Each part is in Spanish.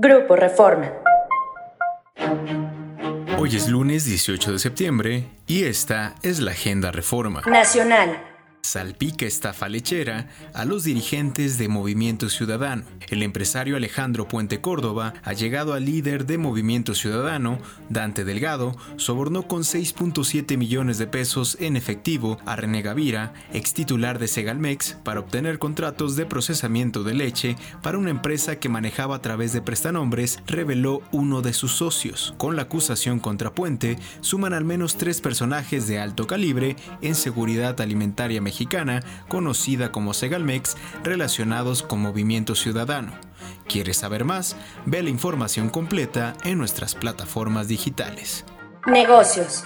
Grupo Reforma. Hoy es lunes 18 de septiembre y esta es la Agenda Reforma. Nacional salpica estafa lechera a los dirigentes de Movimiento Ciudadano. El empresario Alejandro Puente Córdoba ha llegado al líder de Movimiento Ciudadano, Dante Delgado, sobornó con 6.7 millones de pesos en efectivo a René Gavira, ex titular de Segalmex, para obtener contratos de procesamiento de leche para una empresa que manejaba a través de prestanombres, reveló uno de sus socios. Con la acusación contra Puente, suman al menos tres personajes de alto calibre en seguridad alimentaria mexicana, conocida como Segalmex, relacionados con Movimiento Ciudadano. ¿Quieres saber más? Ve la información completa en nuestras plataformas digitales. Negocios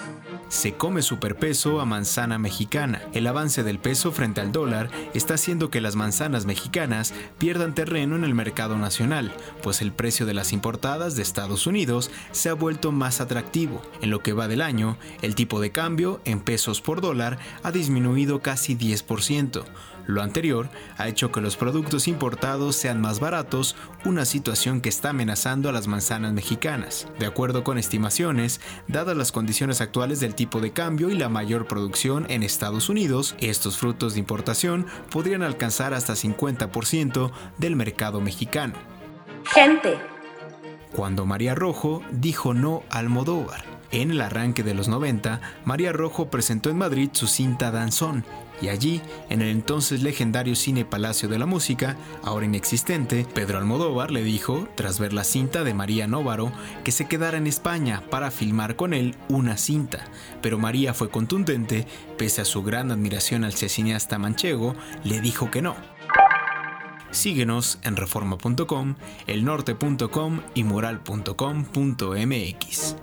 se come superpeso a manzana mexicana. El avance del peso frente al dólar está haciendo que las manzanas mexicanas pierdan terreno en el mercado nacional, pues el precio de las importadas de Estados Unidos se ha vuelto más atractivo. En lo que va del año, el tipo de cambio en pesos por dólar ha disminuido casi 10%. Lo anterior ha hecho que los productos importados sean más baratos, una situación que está amenazando a las manzanas mexicanas. De acuerdo con estimaciones, dadas las condiciones actuales del tipo de cambio y la mayor producción en Estados Unidos, estos frutos de importación podrían alcanzar hasta 50% del mercado mexicano. Gente. Cuando María Rojo dijo no al Modóvar. En el arranque de los 90, María Rojo presentó en Madrid su cinta Danzón, y allí, en el entonces legendario Cine Palacio de la Música, ahora inexistente, Pedro Almodóvar le dijo, tras ver la cinta de María Novaro, que se quedara en España para filmar con él una cinta, pero María fue contundente, pese a su gran admiración al cineasta manchego, le dijo que no. Síguenos en reforma.com, elnorte.com y moral.com.mx.